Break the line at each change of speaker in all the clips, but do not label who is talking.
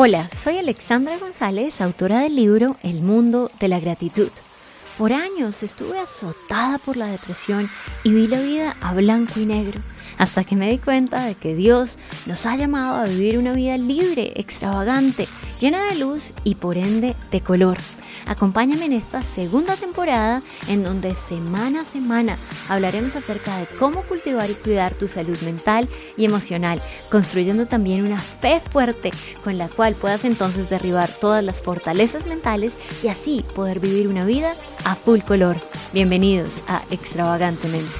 Hola, soy Alexandra González, autora del libro El mundo de la gratitud. Por años estuve azotada por la depresión y vi la vida a blanco y negro, hasta que me di cuenta de que Dios nos ha llamado a vivir una vida libre, extravagante, llena de luz y por ende de color. Acompáñame en esta segunda temporada en donde semana a semana hablaremos acerca de cómo cultivar y cuidar tu salud mental y emocional, construyendo también una fe fuerte con la cual puedas entonces derribar todas las fortalezas mentales y así poder vivir una vida a full color. Bienvenidos a Extravagantemente.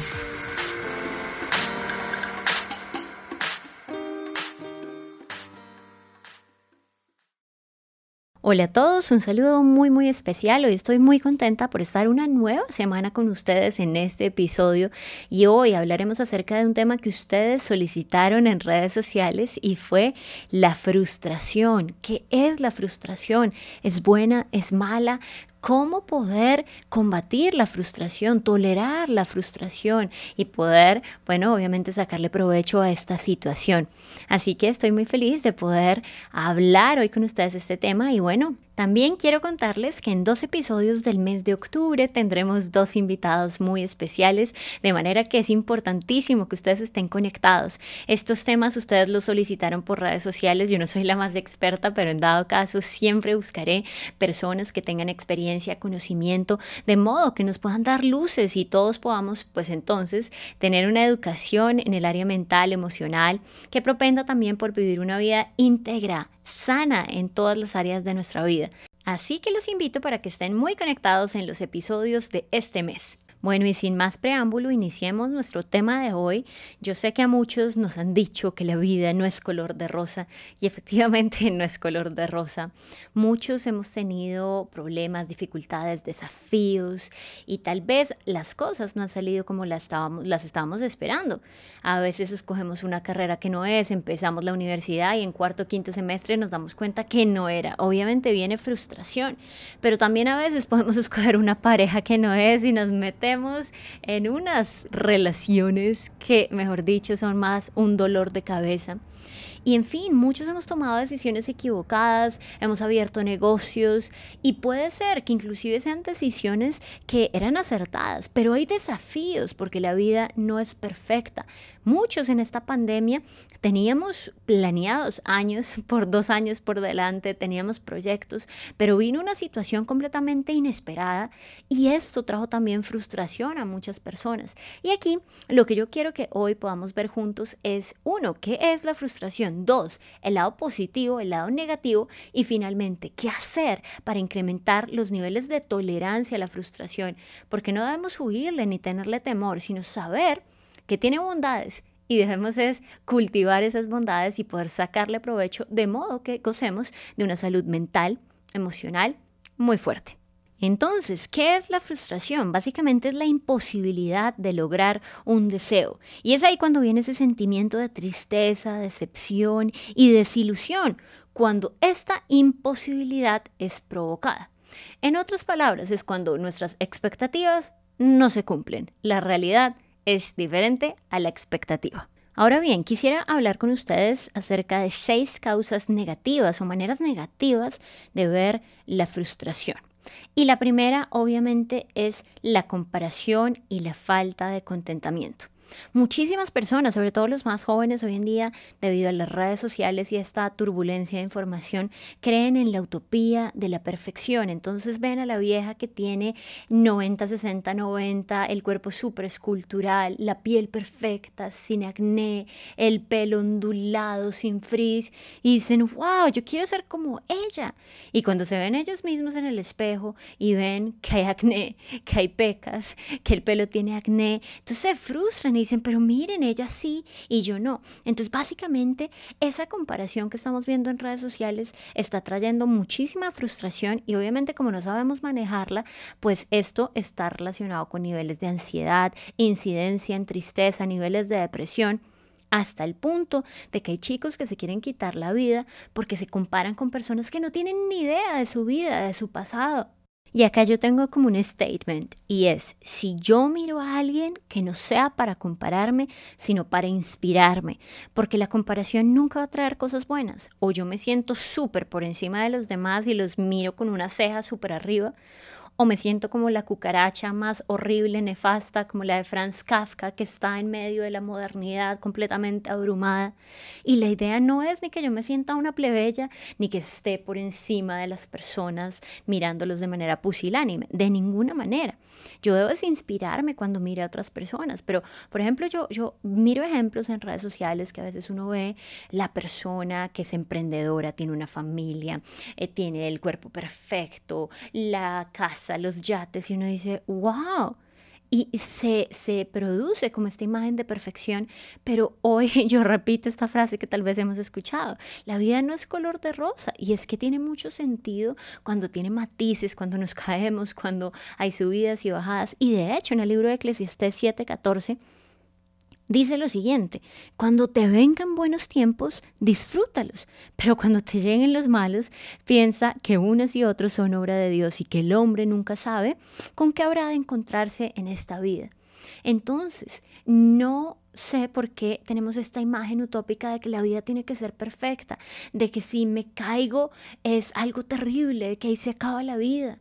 Hola a todos, un saludo muy muy especial. Hoy estoy muy contenta por estar una nueva semana con ustedes en este episodio y hoy hablaremos acerca de un tema que ustedes solicitaron en redes sociales y fue la frustración. ¿Qué es la frustración? ¿Es buena? ¿Es mala? Cómo poder combatir la frustración, tolerar la frustración y poder, bueno, obviamente sacarle provecho a esta situación. Así que estoy muy feliz de poder hablar hoy con ustedes este tema y bueno, también quiero contarles que en dos episodios del mes de octubre tendremos dos invitados muy especiales, de manera que es importantísimo que ustedes estén conectados. Estos temas ustedes los solicitaron por redes sociales, yo no soy la más experta, pero en dado caso siempre buscaré personas que tengan experiencia, conocimiento, de modo que nos puedan dar luces y todos podamos pues entonces tener una educación en el área mental, emocional, que propenda también por vivir una vida íntegra, sana en todas las áreas de nuestra vida. Así que los invito para que estén muy conectados en los episodios de este mes. Bueno, y sin más preámbulo, iniciemos nuestro tema de hoy. Yo sé que a muchos nos han dicho que la vida no es color de rosa y efectivamente no es color de rosa. Muchos hemos tenido problemas, dificultades, desafíos y tal vez las cosas no han salido como las estábamos, las estábamos esperando. A veces escogemos una carrera que no es, empezamos la universidad y en cuarto quinto semestre nos damos cuenta que no era. Obviamente viene frustración, pero también a veces podemos escoger una pareja que no es y nos mete en unas relaciones que, mejor dicho, son más un dolor de cabeza. Y en fin, muchos hemos tomado decisiones equivocadas, hemos abierto negocios y puede ser que inclusive sean decisiones que eran acertadas, pero hay desafíos porque la vida no es perfecta. Muchos en esta pandemia teníamos planeados años, por dos años por delante, teníamos proyectos, pero vino una situación completamente inesperada y esto trajo también frustración a muchas personas. Y aquí lo que yo quiero que hoy podamos ver juntos es, uno, ¿qué es la frustración? Dos, el lado positivo, el lado negativo y finalmente, ¿qué hacer para incrementar los niveles de tolerancia a la frustración? Porque no debemos huirle ni tenerle temor, sino saber que tiene bondades y debemos es cultivar esas bondades y poder sacarle provecho de modo que gocemos de una salud mental, emocional muy fuerte. Entonces, ¿qué es la frustración? Básicamente es la imposibilidad de lograr un deseo. Y es ahí cuando viene ese sentimiento de tristeza, decepción y desilusión, cuando esta imposibilidad es provocada. En otras palabras, es cuando nuestras expectativas no se cumplen. La realidad es diferente a la expectativa. Ahora bien, quisiera hablar con ustedes acerca de seis causas negativas o maneras negativas de ver la frustración. Y la primera, obviamente, es la comparación y la falta de contentamiento. Muchísimas personas, sobre todo los más jóvenes hoy en día, debido a las redes sociales y esta turbulencia de información, creen en la utopía de la perfección. Entonces ven a la vieja que tiene 90, 60, 90, el cuerpo súper escultural, la piel perfecta, sin acné, el pelo ondulado, sin frizz, y dicen, wow, yo quiero ser como ella. Y cuando se ven ellos mismos en el espejo y ven que hay acné, que hay pecas, que el pelo tiene acné, entonces se frustran dicen, pero miren, ella sí y yo no. Entonces, básicamente, esa comparación que estamos viendo en redes sociales está trayendo muchísima frustración y obviamente como no sabemos manejarla, pues esto está relacionado con niveles de ansiedad, incidencia en tristeza, niveles de depresión hasta el punto de que hay chicos que se quieren quitar la vida porque se comparan con personas que no tienen ni idea de su vida, de su pasado. Y acá yo tengo como un statement y es, si yo miro a alguien que no sea para compararme, sino para inspirarme, porque la comparación nunca va a traer cosas buenas, o yo me siento súper por encima de los demás y los miro con una ceja súper arriba, o me siento como la cucaracha más horrible, nefasta, como la de Franz Kafka, que está en medio de la modernidad completamente abrumada. Y la idea no es ni que yo me sienta una plebeya, ni que esté por encima de las personas mirándolos de manera pusilánime, de ninguna manera. Yo debo inspirarme cuando mire a otras personas, pero por ejemplo yo, yo miro ejemplos en redes sociales que a veces uno ve la persona que es emprendedora, tiene una familia, eh, tiene el cuerpo perfecto, la casa, los yates, y uno dice, wow. Y se, se produce como esta imagen de perfección, pero hoy yo repito esta frase que tal vez hemos escuchado, la vida no es color de rosa y es que tiene mucho sentido cuando tiene matices, cuando nos caemos, cuando hay subidas y bajadas. Y de hecho en el libro de Eclesiastés 7:14 dice lo siguiente, cuando te vengan buenos tiempos, disfrútalos, pero cuando te lleguen los malos, piensa que unos y otros son obra de Dios y que el hombre nunca sabe con qué habrá de encontrarse en esta vida. Entonces, no sé por qué tenemos esta imagen utópica de que la vida tiene que ser perfecta, de que si me caigo es algo terrible, de que ahí se acaba la vida.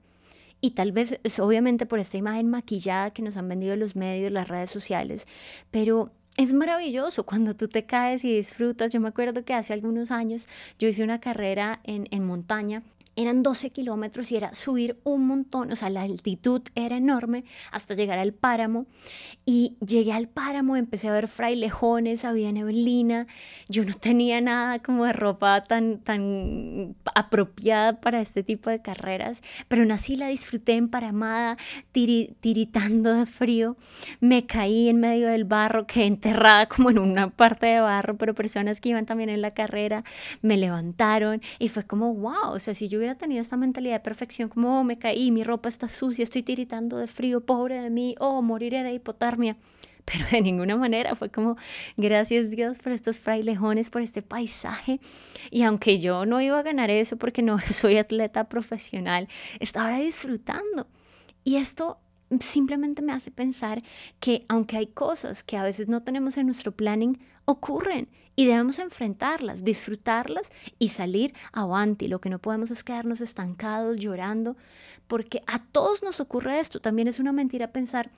Y tal vez es obviamente por esta imagen maquillada que nos han vendido los medios, las redes sociales, pero es maravilloso cuando tú te caes y disfrutas. Yo me acuerdo que hace algunos años yo hice una carrera en, en montaña eran 12 kilómetros y era subir un montón, o sea, la altitud era enorme hasta llegar al páramo. Y llegué al páramo, empecé a ver frailejones, había neblina, yo no tenía nada como de ropa tan, tan apropiada para este tipo de carreras, pero aún así la disfruté emparamada, tiritando de frío. Me caí en medio del barro, quedé enterrada como en una parte de barro, pero personas que iban también en la carrera me levantaron y fue como, wow, o sea, si yo hubiera tenido esta mentalidad de perfección, como oh, me caí, mi ropa está sucia, estoy tiritando de frío, pobre de mí, oh, moriré de hipotermia. Pero de ninguna manera fue como, gracias Dios por estos frailejones, por este paisaje. Y aunque yo no iba a ganar eso porque no soy atleta profesional, estaba disfrutando. Y esto simplemente me hace pensar que aunque hay cosas que a veces no tenemos en nuestro planning, ocurren y debemos enfrentarlas, disfrutarlas y salir avanti. Lo que no podemos es quedarnos estancados, llorando, porque a todos nos ocurre esto. También es una mentira pensar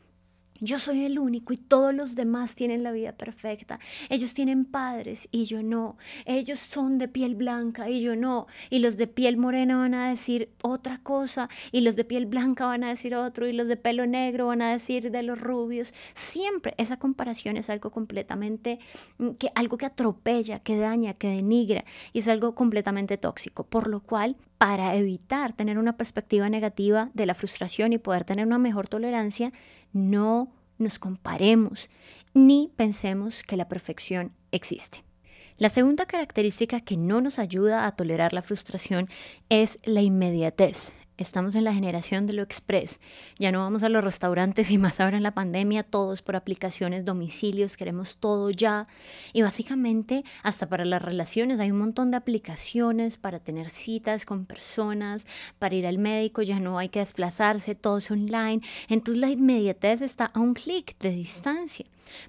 yo soy el único y todos los demás tienen la vida perfecta. Ellos tienen padres y yo no. Ellos son de piel blanca y yo no. Y los de piel morena van a decir otra cosa y los de piel blanca van a decir otro y los de pelo negro van a decir de los rubios. Siempre esa comparación es algo completamente, mm, que, algo que atropella, que daña, que denigra y es algo completamente tóxico. Por lo cual, para evitar tener una perspectiva negativa de la frustración y poder tener una mejor tolerancia, no nos comparemos ni pensemos que la perfección existe. La segunda característica que no nos ayuda a tolerar la frustración es la inmediatez. Estamos en la generación de lo express. Ya no vamos a los restaurantes y más ahora en la pandemia, todos por aplicaciones, domicilios, queremos todo ya. Y básicamente, hasta para las relaciones, hay un montón de aplicaciones para tener citas con personas, para ir al médico, ya no hay que desplazarse, todo es online. Entonces la inmediatez está a un clic de distancia.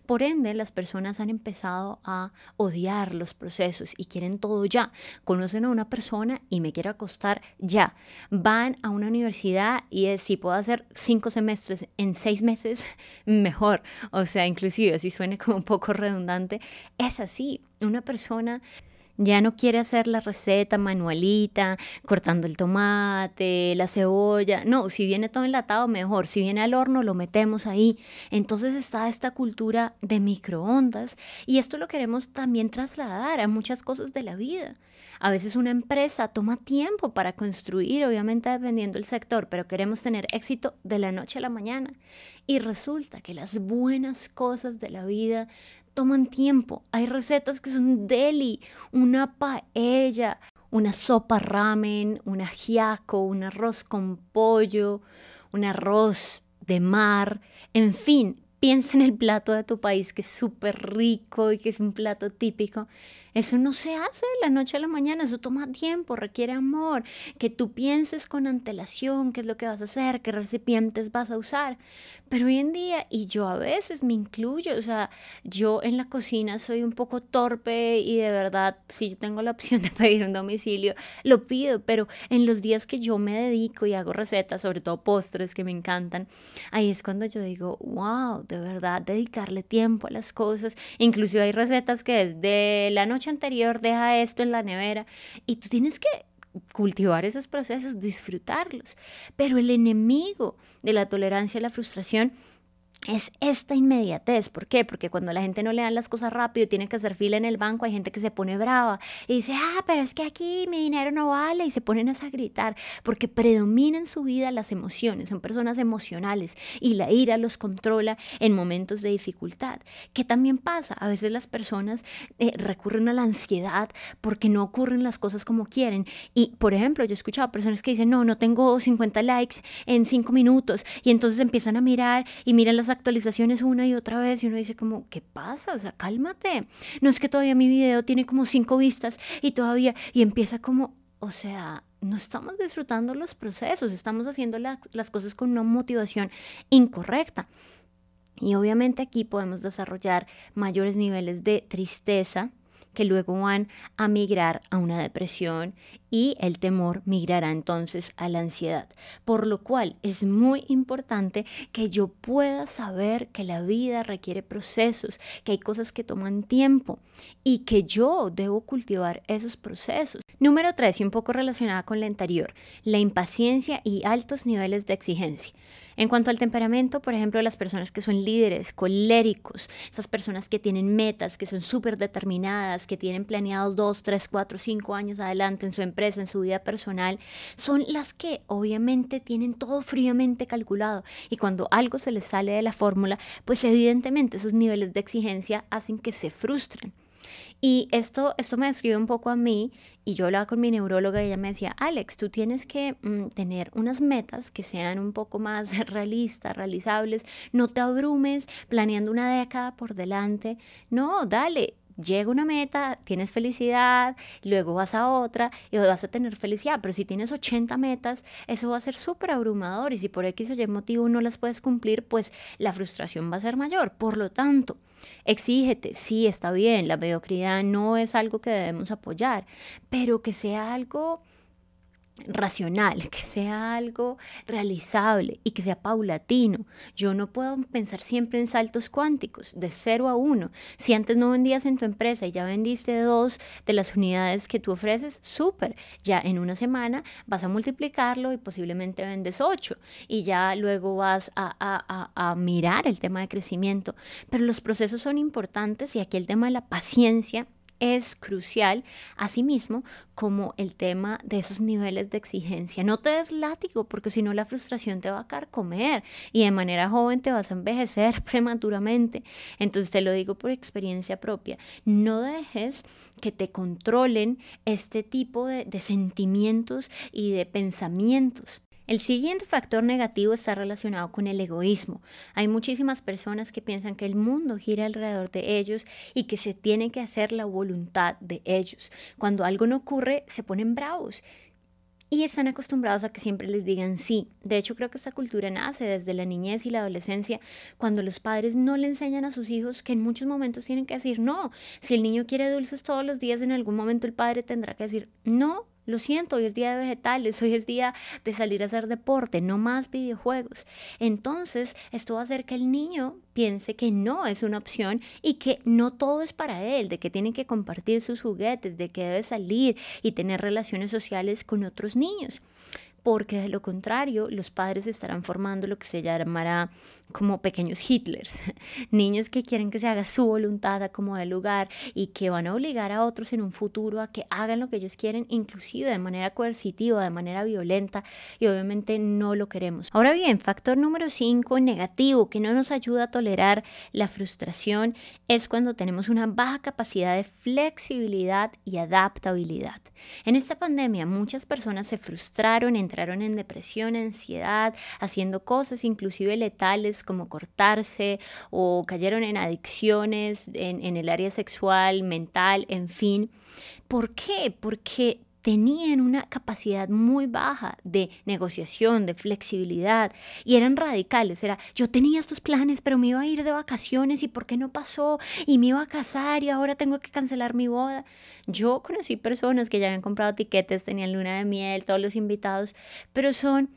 Por ende, las personas han empezado a odiar los procesos y quieren todo ya. Conocen a una persona y me quiero acostar ya. Van a una universidad y es, si puedo hacer cinco semestres en seis meses, mejor. O sea, inclusive, si suene como un poco redundante, es así. Una persona ya no quiere hacer la receta manualita, cortando el tomate, la cebolla. No, si viene todo enlatado, mejor. Si viene al horno, lo metemos ahí. Entonces está esta cultura de microondas y esto lo queremos también trasladar a muchas cosas de la vida. A veces una empresa toma tiempo para construir, obviamente dependiendo del sector, pero queremos tener éxito de la noche a la mañana. Y resulta que las buenas cosas de la vida toman tiempo. Hay recetas que son deli, una paella, una sopa ramen, un ajiaco, un arroz con pollo, un arroz de mar, en fin, piensa en el plato de tu país que es súper rico y que es un plato típico. Eso no se hace de la noche a la mañana, eso toma tiempo, requiere amor, que tú pienses con antelación qué es lo que vas a hacer, qué recipientes vas a usar. Pero hoy en día, y yo a veces me incluyo, o sea, yo en la cocina soy un poco torpe y de verdad, si yo tengo la opción de pedir un domicilio, lo pido, pero en los días que yo me dedico y hago recetas, sobre todo postres que me encantan, ahí es cuando yo digo, wow, de verdad, dedicarle tiempo a las cosas. Inclusive hay recetas que desde la noche anterior deja esto en la nevera y tú tienes que cultivar esos procesos, disfrutarlos. Pero el enemigo de la tolerancia a la frustración es esta inmediatez. ¿Por qué? Porque cuando la gente no le dan las cosas rápido, tiene que hacer fila en el banco, hay gente que se pone brava y dice, ah, pero es que aquí mi dinero no vale y se ponen a gritar porque predominan su vida las emociones, son personas emocionales y la ira los controla en momentos de dificultad. ¿Qué también pasa? A veces las personas eh, recurren a la ansiedad porque no ocurren las cosas como quieren. Y, por ejemplo, yo he escuchado personas que dicen, no, no tengo 50 likes en 5 minutos y entonces empiezan a mirar y miran las actualizaciones una y otra vez y uno dice como, ¿qué pasa? O sea, cálmate. No es que todavía mi video tiene como cinco vistas y todavía, y empieza como, o sea, no estamos disfrutando los procesos, estamos haciendo las cosas con una motivación incorrecta. Y obviamente aquí podemos desarrollar mayores niveles de tristeza, que luego van a migrar a una depresión y el temor migrará entonces a la ansiedad. Por lo cual es muy importante que yo pueda saber que la vida requiere procesos, que hay cosas que toman tiempo y que yo debo cultivar esos procesos. Número tres, y un poco relacionada con la anterior, la impaciencia y altos niveles de exigencia. En cuanto al temperamento, por ejemplo, las personas que son líderes, coléricos, esas personas que tienen metas, que son súper determinadas, que tienen planeados dos, tres, cuatro, cinco años adelante en su empresa, en su vida personal, son las que obviamente tienen todo fríamente calculado. Y cuando algo se les sale de la fórmula, pues evidentemente esos niveles de exigencia hacen que se frustren. Y esto, esto me describe un poco a mí y yo hablaba con mi neuróloga y ella me decía, Alex, tú tienes que mm, tener unas metas que sean un poco más realistas, realizables, no te abrumes planeando una década por delante, no, dale, llega una meta, tienes felicidad, luego vas a otra y vas a tener felicidad, pero si tienes 80 metas, eso va a ser súper abrumador. Y si por X o Y motivo no las puedes cumplir, pues la frustración va a ser mayor. Por lo tanto, exígete, sí, está bien, la mediocridad no es algo que debemos apoyar, pero que sea algo racional, que sea algo realizable y que sea paulatino. Yo no puedo pensar siempre en saltos cuánticos, de 0 a 1. Si antes no vendías en tu empresa y ya vendiste dos de las unidades que tú ofreces, súper. Ya en una semana vas a multiplicarlo y posiblemente vendes 8 y ya luego vas a, a, a, a mirar el tema de crecimiento. Pero los procesos son importantes y aquí el tema de la paciencia es crucial, asimismo, como el tema de esos niveles de exigencia. No te des látigo, porque si no la frustración te va a carcomer y de manera joven te vas a envejecer prematuramente. Entonces te lo digo por experiencia propia. No dejes que te controlen este tipo de, de sentimientos y de pensamientos. El siguiente factor negativo está relacionado con el egoísmo. Hay muchísimas personas que piensan que el mundo gira alrededor de ellos y que se tiene que hacer la voluntad de ellos. Cuando algo no ocurre, se ponen bravos y están acostumbrados a que siempre les digan sí. De hecho, creo que esta cultura nace desde la niñez y la adolescencia, cuando los padres no le enseñan a sus hijos que en muchos momentos tienen que decir no. Si el niño quiere dulces todos los días, en algún momento el padre tendrá que decir no, lo siento, hoy es día de vegetales, hoy es día de salir a hacer deporte, no más videojuegos. Entonces, esto va a hacer que el niño piense que no es una opción y que no todo es para él, de que tiene que compartir sus juguetes, de que debe salir y tener relaciones sociales con otros niños porque de lo contrario los padres estarán formando lo que se llamará como pequeños Hitlers, niños que quieren que se haga su voluntad a como del lugar y que van a obligar a otros en un futuro a que hagan lo que ellos quieren, inclusive de manera coercitiva, de manera violenta, y obviamente no lo queremos. Ahora bien, factor número 5 negativo que no nos ayuda a tolerar la frustración es cuando tenemos una baja capacidad de flexibilidad y adaptabilidad. En esta pandemia muchas personas se frustraron en entraron en depresión, ansiedad, haciendo cosas inclusive letales como cortarse o cayeron en adicciones en, en el área sexual, mental, en fin. ¿Por qué? Porque tenían una capacidad muy baja de negociación, de flexibilidad y eran radicales. Era, yo tenía estos planes, pero me iba a ir de vacaciones y ¿por qué no pasó? Y me iba a casar y ahora tengo que cancelar mi boda. Yo conocí personas que ya habían comprado tiquetes, tenían luna de miel, todos los invitados, pero son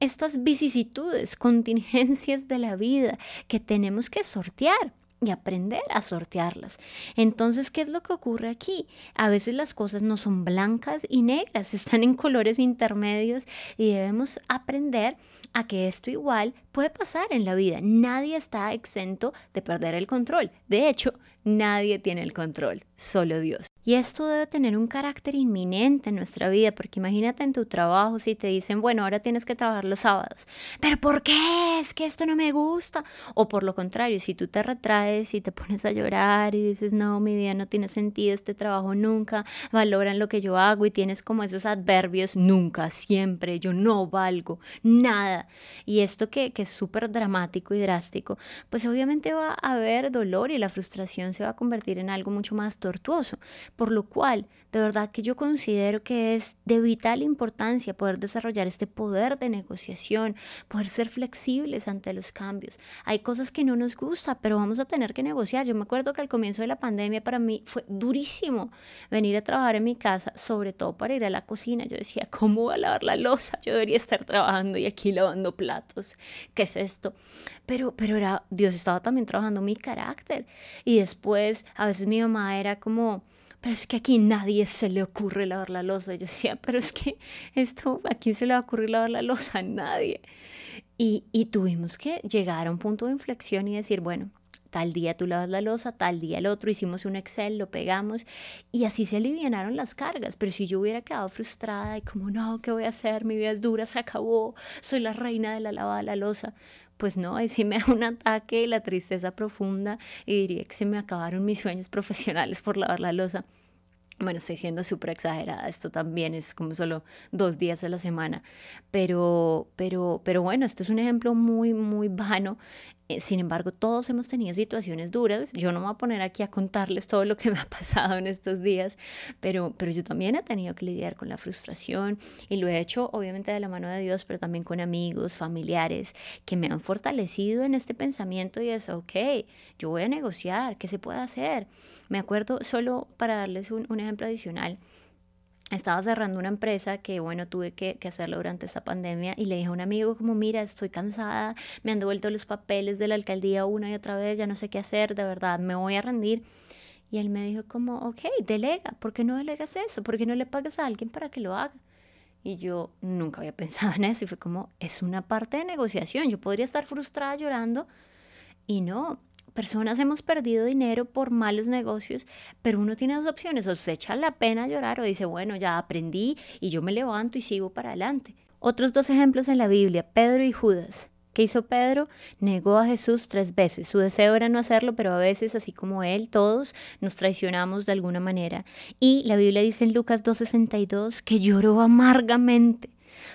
estas vicisitudes, contingencias de la vida que tenemos que sortear y aprender a sortearlas. Entonces, ¿qué es lo que ocurre aquí? A veces las cosas no son blancas y negras, están en colores intermedios y debemos aprender a que esto igual puede pasar en la vida. Nadie está exento de perder el control. De hecho, nadie tiene el control, solo Dios. Y esto debe tener un carácter inminente en nuestra vida, porque imagínate en tu trabajo si te dicen, bueno, ahora tienes que trabajar los sábados, pero ¿por qué? Es que esto no me gusta. O por lo contrario, si tú te retraes y te pones a llorar y dices, no, mi vida no tiene sentido, este trabajo nunca, valoran lo que yo hago y tienes como esos adverbios, nunca, siempre, yo no valgo, nada. Y esto que, que es súper dramático y drástico, pues obviamente va a haber dolor y la frustración se va a convertir en algo mucho más tortuoso por lo cual, de verdad que yo considero que es de vital importancia poder desarrollar este poder de negociación, poder ser flexibles ante los cambios. Hay cosas que no nos gusta, pero vamos a tener que negociar. Yo me acuerdo que al comienzo de la pandemia para mí fue durísimo venir a trabajar en mi casa, sobre todo para ir a la cocina. Yo decía, ¿cómo voy a lavar la losa? Yo debería estar trabajando y aquí lavando platos. ¿Qué es esto? Pero, pero era, Dios estaba también trabajando mi carácter. Y después, a veces mi mamá era como, pero es que aquí nadie se le ocurre lavar la losa. yo decía, pero es que esto, ¿a quién se le va a ocurrir lavar la losa? A nadie. Y, y tuvimos que llegar a un punto de inflexión y decir, bueno, tal día tú lavas la losa, tal día el otro, hicimos un Excel, lo pegamos y así se alivianaron las cargas. Pero si yo hubiera quedado frustrada y como, no, ¿qué voy a hacer? Mi vida es dura, se acabó, soy la reina de la lavada de la losa. Pues no, ahí sí me da un ataque y la tristeza profunda y diría que se me acabaron mis sueños profesionales por lavar la losa. Bueno, estoy siendo súper exagerada, esto también es como solo dos días a la semana, pero, pero, pero bueno, esto es un ejemplo muy, muy vano sin embargo, todos hemos tenido situaciones duras. Yo no me voy a poner aquí a contarles todo lo que me ha pasado en estos días, pero, pero yo también he tenido que lidiar con la frustración y lo he hecho obviamente de la mano de Dios, pero también con amigos, familiares que me han fortalecido en este pensamiento y es, ok, yo voy a negociar, ¿qué se puede hacer? Me acuerdo solo para darles un ejemplo adicional estaba cerrando una empresa que, bueno, tuve que, hacerlo durante esa pandemia y le dije a un amigo como, mira, estoy cansada, me han devuelto los papeles de la alcaldía una y otra vez, ya no sé qué hacer, de verdad, me voy a rendir. Y él me dijo como, ok, delega, ¿por qué no delegas eso? ¿Por qué no le pagas a alguien para que lo haga? Y yo nunca había pensado en eso y fue como, es una parte de negociación, yo podría estar frustrada llorando y no, personas hemos perdido dinero por malos negocios, pero uno tiene dos opciones, o se echa la pena llorar o dice, bueno, ya aprendí y yo me levanto y sigo para adelante. Otros dos ejemplos en la Biblia, Pedro y Judas. ¿Qué hizo Pedro? Negó a Jesús tres veces. Su deseo era no hacerlo, pero a veces, así como él, todos nos traicionamos de alguna manera. Y la Biblia dice en Lucas 2.62 que lloró amargamente.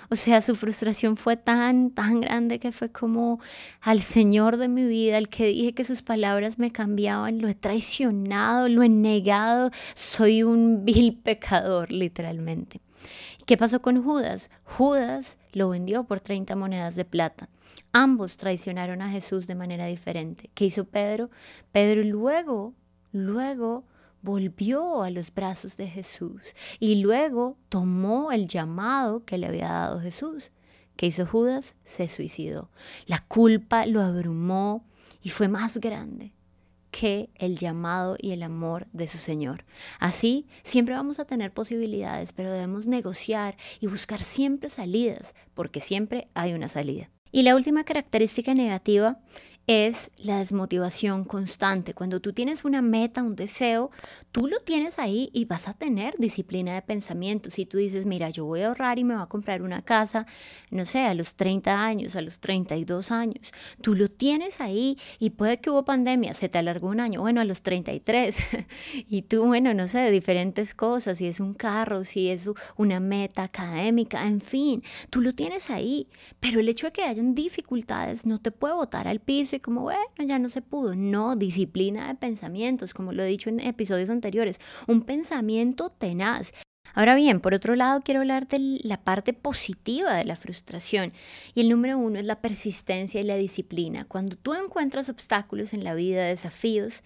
O sea, su frustración fue tan, tan grande que fue como al Señor de mi vida, al que dije que sus palabras me cambiaban, lo he traicionado, lo he negado, soy un vil pecador, literalmente. ¿Qué pasó con Judas? Judas lo vendió por 30 monedas de plata. Ambos traicionaron a Jesús de manera diferente. ¿Qué hizo Pedro? Pedro luego, luego volvió a los brazos de Jesús y luego tomó el llamado que le había dado Jesús. ¿Qué hizo Judas? Se suicidó. La culpa lo abrumó y fue más grande que el llamado y el amor de su Señor. Así, siempre vamos a tener posibilidades, pero debemos negociar y buscar siempre salidas, porque siempre hay una salida. Y la última característica negativa es la desmotivación constante. Cuando tú tienes una meta, un deseo, tú lo tienes ahí y vas a tener disciplina de pensamiento. Si tú dices, mira, yo voy a ahorrar y me voy a comprar una casa, no sé, a los 30 años, a los 32 años, tú lo tienes ahí y puede que hubo pandemia, se te alargó un año, bueno, a los 33, y tú, bueno, no sé, diferentes cosas, si es un carro, si es una meta académica, en fin, tú lo tienes ahí, pero el hecho de que hayan dificultades no te puede botar al piso como, bueno, ya no se pudo. No, disciplina de pensamientos, como lo he dicho en episodios anteriores, un pensamiento tenaz. Ahora bien, por otro lado, quiero hablar de la parte positiva de la frustración. Y el número uno es la persistencia y la disciplina. Cuando tú encuentras obstáculos en la vida, desafíos,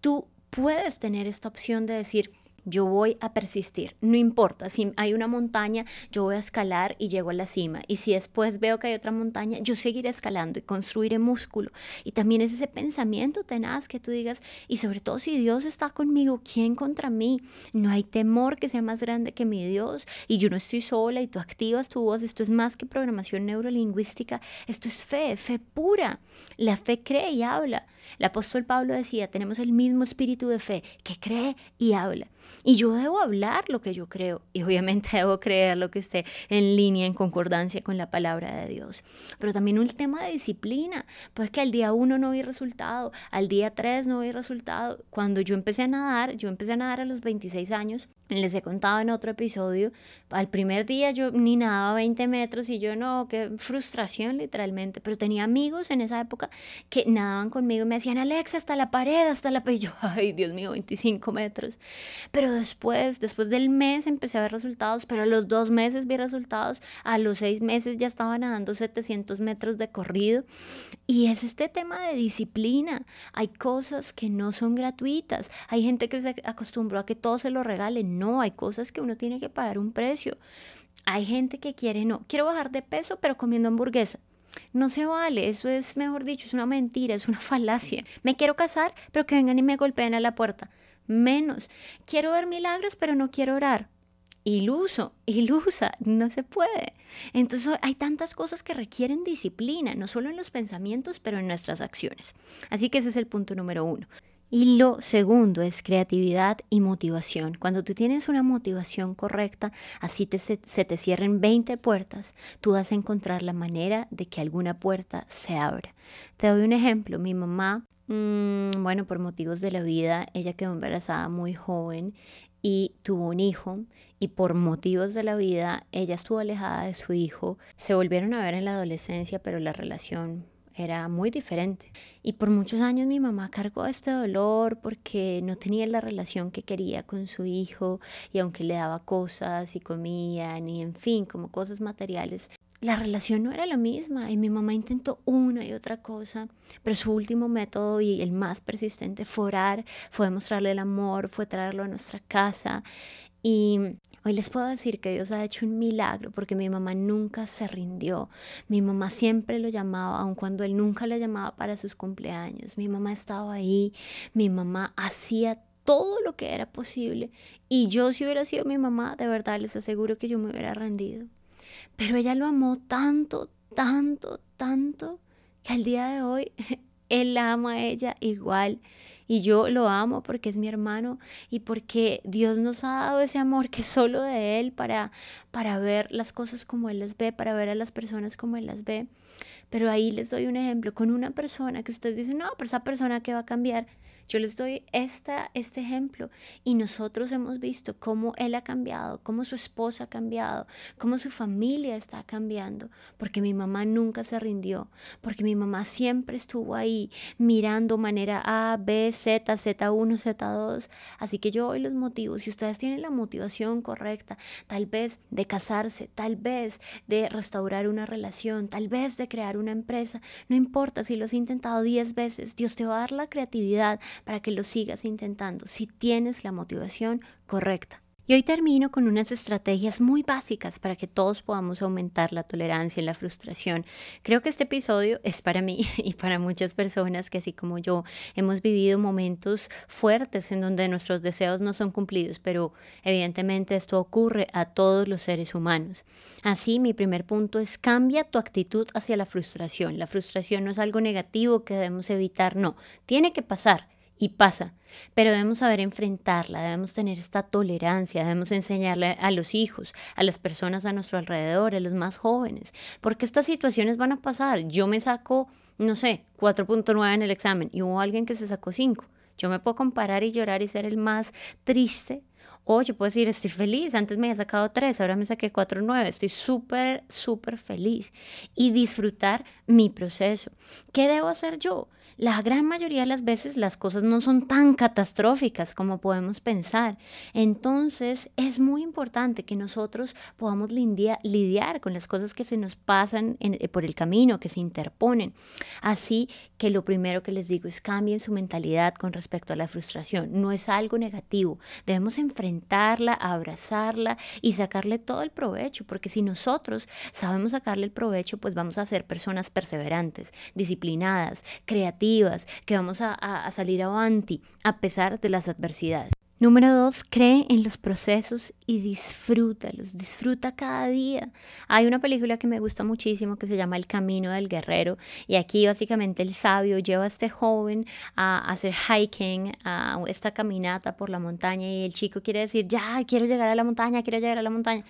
tú puedes tener esta opción de decir, yo voy a persistir. No importa, si hay una montaña, yo voy a escalar y llego a la cima. Y si después veo que hay otra montaña, yo seguiré escalando y construiré músculo. Y también es ese pensamiento tenaz que tú digas, y sobre todo si Dios está conmigo, ¿quién contra mí? No hay temor que sea más grande que mi Dios. Y yo no estoy sola y tú activas tu voz. Esto es más que programación neurolingüística. Esto es fe, fe pura. La fe cree y habla. El apóstol Pablo decía, tenemos el mismo espíritu de fe que cree y habla. Y yo debo hablar lo que yo creo y obviamente debo creer lo que esté en línea, en concordancia con la palabra de Dios. Pero también un tema de disciplina, pues que al día uno no vi resultado, al día tres no vi resultado. Cuando yo empecé a nadar, yo empecé a nadar a los 26 años, les he contado en otro episodio, al primer día yo ni nadaba 20 metros y yo no, qué frustración literalmente, pero tenía amigos en esa época que nadaban conmigo y me decían, Alexa, hasta la pared, hasta la pared, y yo, ay Dios mío, 25 metros. Pero después, después del mes empecé a ver resultados, pero a los dos meses vi resultados, a los seis meses ya estaba nadando 700 metros de corrido. Y es este tema de disciplina. Hay cosas que no son gratuitas. Hay gente que se acostumbró a que todo se lo regalen. No, hay cosas que uno tiene que pagar un precio. Hay gente que quiere, no, quiero bajar de peso, pero comiendo hamburguesa. No se vale, eso es, mejor dicho, es una mentira, es una falacia. Me quiero casar, pero que vengan y me golpeen a la puerta menos. Quiero ver milagros, pero no quiero orar. Iluso, ilusa, no se puede. Entonces hay tantas cosas que requieren disciplina, no solo en los pensamientos, pero en nuestras acciones. Así que ese es el punto número uno. Y lo segundo es creatividad y motivación. Cuando tú tienes una motivación correcta, así se, se, te cierren 20 puertas, tú vas a encontrar la manera de que alguna puerta se abra. Te doy un ejemplo. Mi mamá Mm, bueno, por motivos de la vida, ella quedó embarazada muy joven y tuvo un hijo y por motivos de la vida ella estuvo alejada de su hijo. Se volvieron a ver en la adolescencia, pero la relación era muy diferente. Y por muchos años mi mamá cargó este dolor porque no tenía la relación que quería con su hijo y aunque le daba cosas y comían y en fin, como cosas materiales, la relación no era la misma y mi mamá intentó una y otra cosa, pero su último método y el más persistente fue orar, fue mostrarle el amor, fue traerlo a nuestra casa y hoy les puedo decir que Dios ha hecho un milagro porque mi mamá nunca se rindió. Mi mamá siempre lo llamaba, aun cuando él nunca le llamaba para sus cumpleaños. Mi mamá estaba ahí, mi mamá hacía todo lo que era posible y yo si hubiera sido mi mamá, de verdad les aseguro que yo me hubiera rendido. Pero ella lo amó tanto, tanto, tanto, que al día de hoy él la ama a ella igual. Y yo lo amo porque es mi hermano y porque Dios nos ha dado ese amor que es solo de Él para, para ver las cosas como Él las ve, para ver a las personas como Él las ve. Pero ahí les doy un ejemplo con una persona que ustedes dicen, no, pero esa persona que va a cambiar. Yo les doy esta, este ejemplo. Y nosotros hemos visto cómo él ha cambiado, cómo su esposa ha cambiado, cómo su familia está cambiando, porque mi mamá nunca se rindió, porque mi mamá siempre estuvo ahí mirando manera A, B, Z, Z1, Z2. Así que yo hoy los motivo, si ustedes tienen la motivación correcta, tal vez de casarse, tal vez de restaurar una relación, tal vez de crear una empresa, no importa si lo has intentado 10 veces, Dios te va a dar la creatividad para que lo sigas intentando si tienes la motivación correcta. Y hoy termino con unas estrategias muy básicas para que todos podamos aumentar la tolerancia y la frustración. Creo que este episodio es para mí y para muchas personas que así como yo hemos vivido momentos fuertes en donde nuestros deseos no son cumplidos, pero evidentemente esto ocurre a todos los seres humanos. Así, mi primer punto es cambia tu actitud hacia la frustración. La frustración no es algo negativo que debemos evitar, no, tiene que pasar y pasa. Pero debemos saber enfrentarla, debemos tener esta tolerancia, debemos enseñarle a los hijos, a las personas a nuestro alrededor, a los más jóvenes, porque estas situaciones van a pasar. Yo me saco, no sé, 4.9 en el examen y hubo alguien que se sacó 5. Yo me puedo comparar y llorar y ser el más triste. O yo puedo decir, estoy feliz, antes me había sacado 3, ahora me saqué 4.9, estoy súper, súper feliz. Y disfrutar mi proceso. ¿Qué debo hacer yo? La gran mayoría de las veces las cosas no son tan catastróficas como podemos pensar. Entonces es muy importante que nosotros podamos lidiar, con las cosas que se nos pasan eh, por el camino, que se interponen. Así que lo primero que les digo es cambien su mentalidad con respecto a la frustración. No es algo negativo. Debemos enfrentarla, abrazarla y sacarle todo el provecho, porque si nosotros sabemos sacarle el provecho, pues vamos a ser personas perseverantes, disciplinadas, creativas que vamos a, a salir avanti a pesar de las adversidades. Número dos, cree en los procesos y disfrútalos, disfruta cada día. Hay una película que me gusta muchísimo que se llama El Camino del Guerrero y aquí básicamente el sabio lleva a este joven a hacer hiking, a esta caminata por la montaña y el chico quiere decir, ya, quiero llegar a la montaña, quiero llegar a la montaña.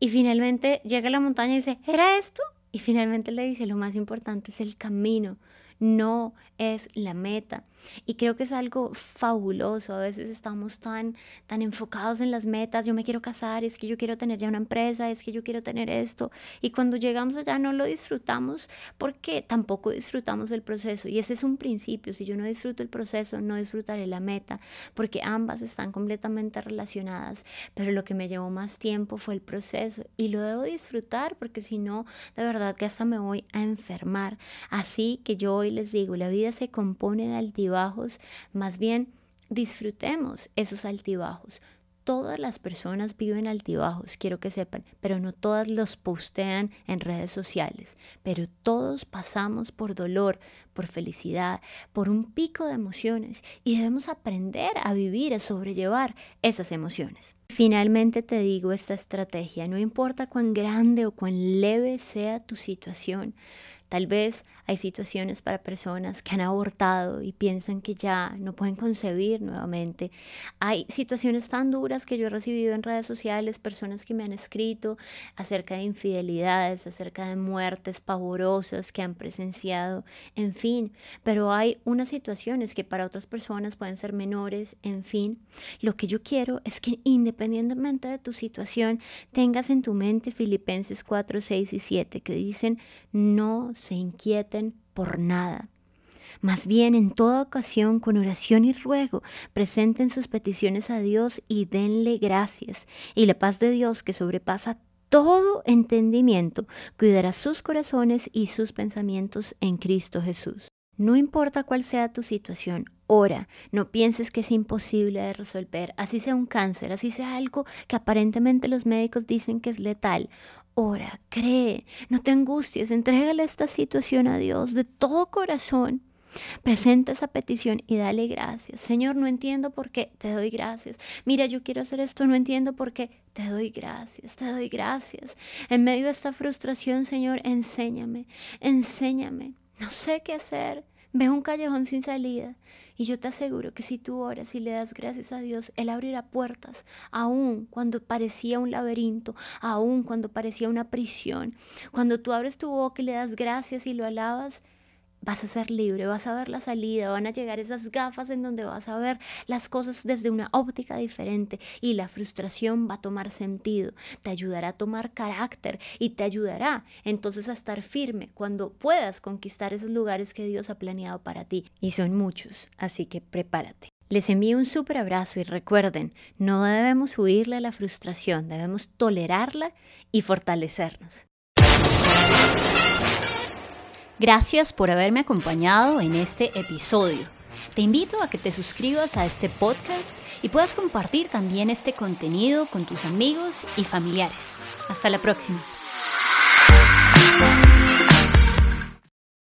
Y finalmente llega a la montaña y dice, ¿era esto? Y finalmente le dice, lo más importante es el camino no es la meta. Y creo que es algo fabuloso. A veces estamos tan, tan enfocados en las metas. Yo me quiero casar, es que yo quiero tener ya una empresa, es que yo quiero tener esto. Y cuando llegamos allá no lo disfrutamos porque tampoco disfrutamos el proceso. Y ese es un principio. Si yo no disfruto el proceso, no disfrutaré la meta, porque ambas están completamente relacionadas. Pero lo que me llevó más tiempo fue el proceso. Y lo debo disfrutar porque si no, de verdad que hasta me voy a enfermar. Así que yo hoy les digo, la vida se compone de más bien disfrutemos esos altibajos. Todas las personas viven altibajos, quiero que sepan, pero no todas los postean en redes sociales. Pero todos pasamos por dolor, por felicidad, por un pico de emociones y debemos aprender a vivir, a sobrellevar esas emociones. Finalmente te digo esta estrategia, no importa cuán grande o cuán leve sea tu situación, Tal vez hay situaciones para personas que han abortado y piensan que ya no pueden concebir nuevamente. Hay situaciones tan duras que yo he recibido en redes sociales, personas que me han escrito acerca de infidelidades, acerca de muertes pavorosas que han presenciado, en fin. Pero hay unas situaciones que para otras personas pueden ser menores, en fin. Lo que yo quiero es que independientemente de tu situación, tengas en tu mente Filipenses 4, 6 y 7 que dicen, no se inquieten por nada. Más bien, en toda ocasión, con oración y ruego, presenten sus peticiones a Dios y denle gracias. Y la paz de Dios, que sobrepasa todo entendimiento, cuidará sus corazones y sus pensamientos en Cristo Jesús. No importa cuál sea tu situación, ora, no pienses que es imposible de resolver, así sea un cáncer, así sea algo que aparentemente los médicos dicen que es letal. Ora, cree, no te angusties, entrégale esta situación a Dios de todo corazón. Presenta esa petición y dale gracias. Señor, no entiendo por qué, te doy gracias. Mira, yo quiero hacer esto, no entiendo por qué, te doy gracias, te doy gracias. En medio de esta frustración, Señor, enséñame, enséñame. No sé qué hacer. Veo un callejón sin salida y yo te aseguro que si tú oras y le das gracias a Dios, Él abrirá puertas, aun cuando parecía un laberinto, aun cuando parecía una prisión. Cuando tú abres tu boca y le das gracias y lo alabas, vas a ser libre, vas a ver la salida, van a llegar esas gafas en donde vas a ver las cosas desde una óptica diferente y la frustración va a tomar sentido, te ayudará a tomar carácter y te ayudará entonces a estar firme cuando puedas conquistar esos lugares que Dios ha planeado para ti y son muchos, así que prepárate. Les envío un súper abrazo y recuerden, no debemos huirle a la frustración, debemos tolerarla y fortalecernos. Gracias por haberme acompañado en este episodio. Te invito a que te suscribas a este podcast y puedas compartir también este contenido con tus amigos y familiares. Hasta la próxima.